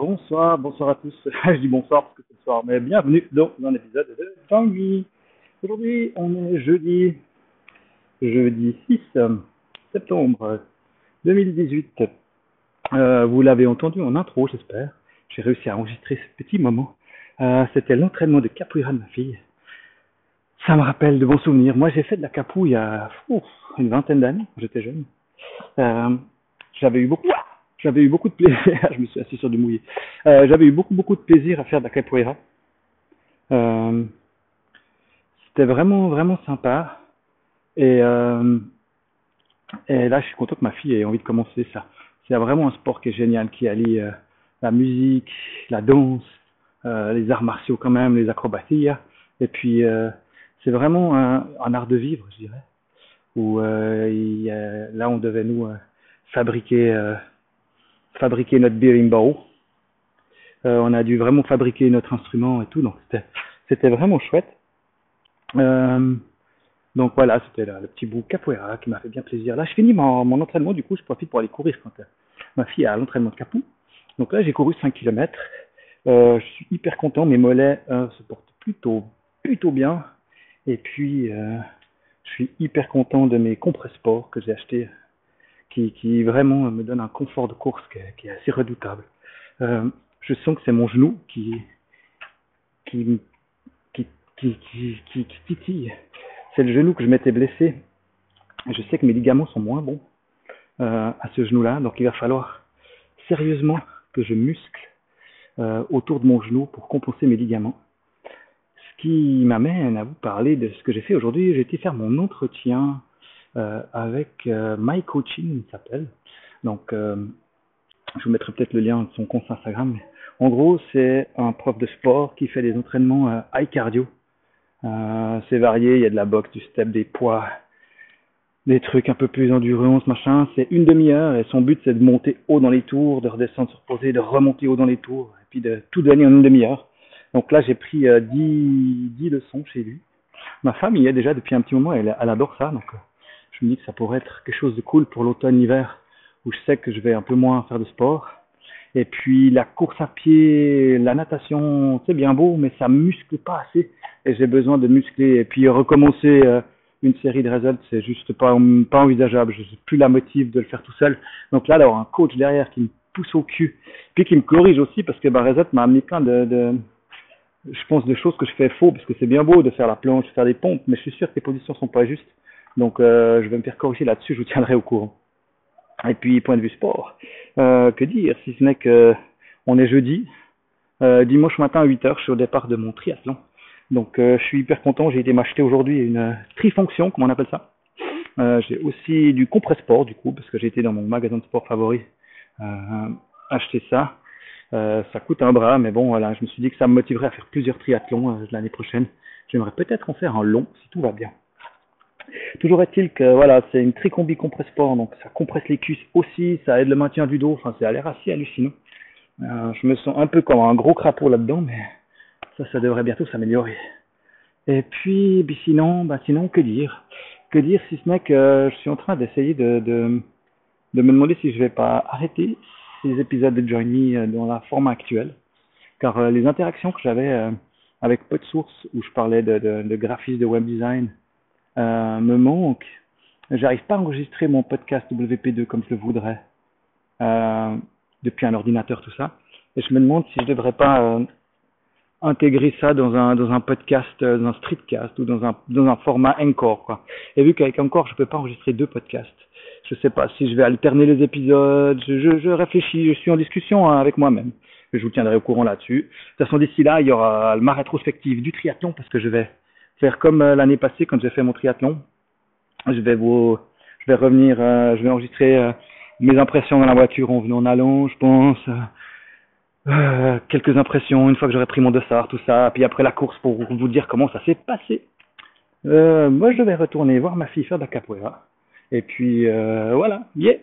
Bonsoir, bonsoir à tous. Je dis bonsoir parce que c'est le soir, mais bienvenue dans un épisode de Jean-Louis. Aujourd'hui, on est jeudi, jeudi 6 septembre 2018. Euh, vous l'avez entendu en intro, j'espère. J'ai réussi à enregistrer ce petit moment. Euh, C'était l'entraînement de capoeira de ma fille. Ça me rappelle de bons souvenirs. Moi, j'ai fait de la capou il y a une vingtaine d'années, quand j'étais jeune. Euh, j'avais eu beaucoup, j'avais eu beaucoup de plaisir. je me suis assis sur du mouillé. Euh, j'avais eu beaucoup, beaucoup de plaisir à faire de la capoeira. Euh, C'était vraiment, vraiment sympa. Et, euh, et là, je suis content que ma fille ait envie de commencer ça. C'est vraiment un sport qui est génial, qui allie la musique, la danse, les arts martiaux quand même, les acrobaties. Et puis, c'est vraiment un, art de vivre, je dirais. Où là, on devait nous fabriquer, fabriquer notre berimbau. Euh, on a dû vraiment fabriquer notre instrument et tout, donc c'était, vraiment chouette. Euh, donc voilà, c'était le, petit bout capoeira qui m'a fait bien plaisir. Là, je finis mon, entraînement, du coup, je profite pour aller courir quand euh, ma fille a l'entraînement de capou. Donc là, j'ai couru 5 km. Euh, je suis hyper content, mes mollets se portent plutôt, plutôt bien. Et puis, je suis hyper content de mes compressports que j'ai achetés, qui, vraiment me donnent un confort de course qui est, assez redoutable. Euh, je sens que c'est mon genou qui, qui, qui, qui, titille. C'est le genou que je m'étais blessé. Je sais que mes ligaments sont moins bons euh, à ce genou-là, donc il va falloir sérieusement que je muscle euh, autour de mon genou pour compenser mes ligaments. Ce qui m'amène à vous parler de ce que j'ai fait aujourd'hui. J'ai été faire mon entretien avec euh, My Coaching, il s'appelle. Donc, euh, je vous mettrai peut-être le lien de son compte Instagram. En gros, c'est un prof de sport qui fait des entraînements euh, high cardio. Euh, c'est varié, il y a de la boxe, du step, des poids, des trucs un peu plus endurance, machin. C'est une demi-heure et son but c'est de monter haut dans les tours, de redescendre, se reposer, de remonter haut dans les tours et puis de tout donner en une demi-heure. Donc là, j'ai pris euh, 10, 10 leçons chez lui. Ma femme y est déjà depuis un petit moment, elle, elle adore ça. Donc euh, je me dis que ça pourrait être quelque chose de cool pour l'automne-hiver où je sais que je vais un peu moins faire de sport. Et puis la course à pied, la natation, c'est bien beau, mais ça muscle pas assez. Et j'ai besoin de muscler. Et puis recommencer euh, une série de results, c'est juste pas, envisageable. Je n'ai plus la motive de le faire tout seul. Donc là, d'avoir un coach derrière qui me pousse au cul, puis qui me corrige aussi, parce que bah, m'a amené plein de, je pense, de choses que je fais faux, parce que c'est bien beau de faire la planche, de faire des pompes, mais je suis sûr que les positions sont pas justes. Donc euh, je vais me faire corriger là-dessus, je vous tiendrai au courant. Et puis, point de vue sport, euh, que dire, si ce n'est que on est jeudi, euh, dimanche matin à 8h, je suis au départ de mon triathlon. Donc, je suis hyper content, j'ai été m'acheter aujourd'hui une trifonction, comme on appelle ça? J'ai aussi du compressport, du coup, parce que j'ai été dans mon magasin de sport favori acheter ça. Ça coûte un bras, mais bon, voilà, je me suis dit que ça me motiverait à faire plusieurs triathlons l'année prochaine. J'aimerais peut-être en faire un long, si tout va bien. Toujours est-il que voilà, c'est une tricombi compressport, donc ça compresse les cuisses aussi, ça aide le maintien du dos, enfin, ça a l'air assez hallucinant. Euh, je me sens un peu comme un gros crapaud là-dedans, mais ça, ça devrait bientôt s'améliorer. Et puis, puis sinon, bah sinon, que dire? Que dire si ce n'est que je suis en train d'essayer de, de, me demander si je vais pas arrêter ces épisodes de Join Me dans la forme actuelle. Car euh, les interactions que j'avais euh, avec PodSource, où je parlais de, de, graphisme, de web design, euh, me manquent. J'arrive pas à enregistrer mon podcast WP2 comme je le voudrais euh, depuis un ordinateur, tout ça. Et je me demande si je devrais pas euh, intégrer ça dans un dans un podcast, euh, dans un streetcast ou dans un dans un format Encore quoi. Et vu qu'avec Encore je peux pas enregistrer deux podcasts, je sais pas si je vais alterner les épisodes. Je, je, je réfléchis, je suis en discussion hein, avec moi-même. Je vous tiendrai au courant là-dessus. De toute façon d'ici là il y aura ma rétrospective du triathlon parce que je vais faire comme euh, l'année passée quand j'ai fait mon triathlon. Je vais vous je vais revenir, euh, je vais enregistrer euh, mes impressions dans la voiture en venant en allant, je pense. Quelques impressions une fois que j'aurai pris mon dossard, tout ça, puis après la course pour vous dire comment ça s'est passé. Moi, je vais retourner voir ma fille faire de la capoeira. Et puis, voilà, yeah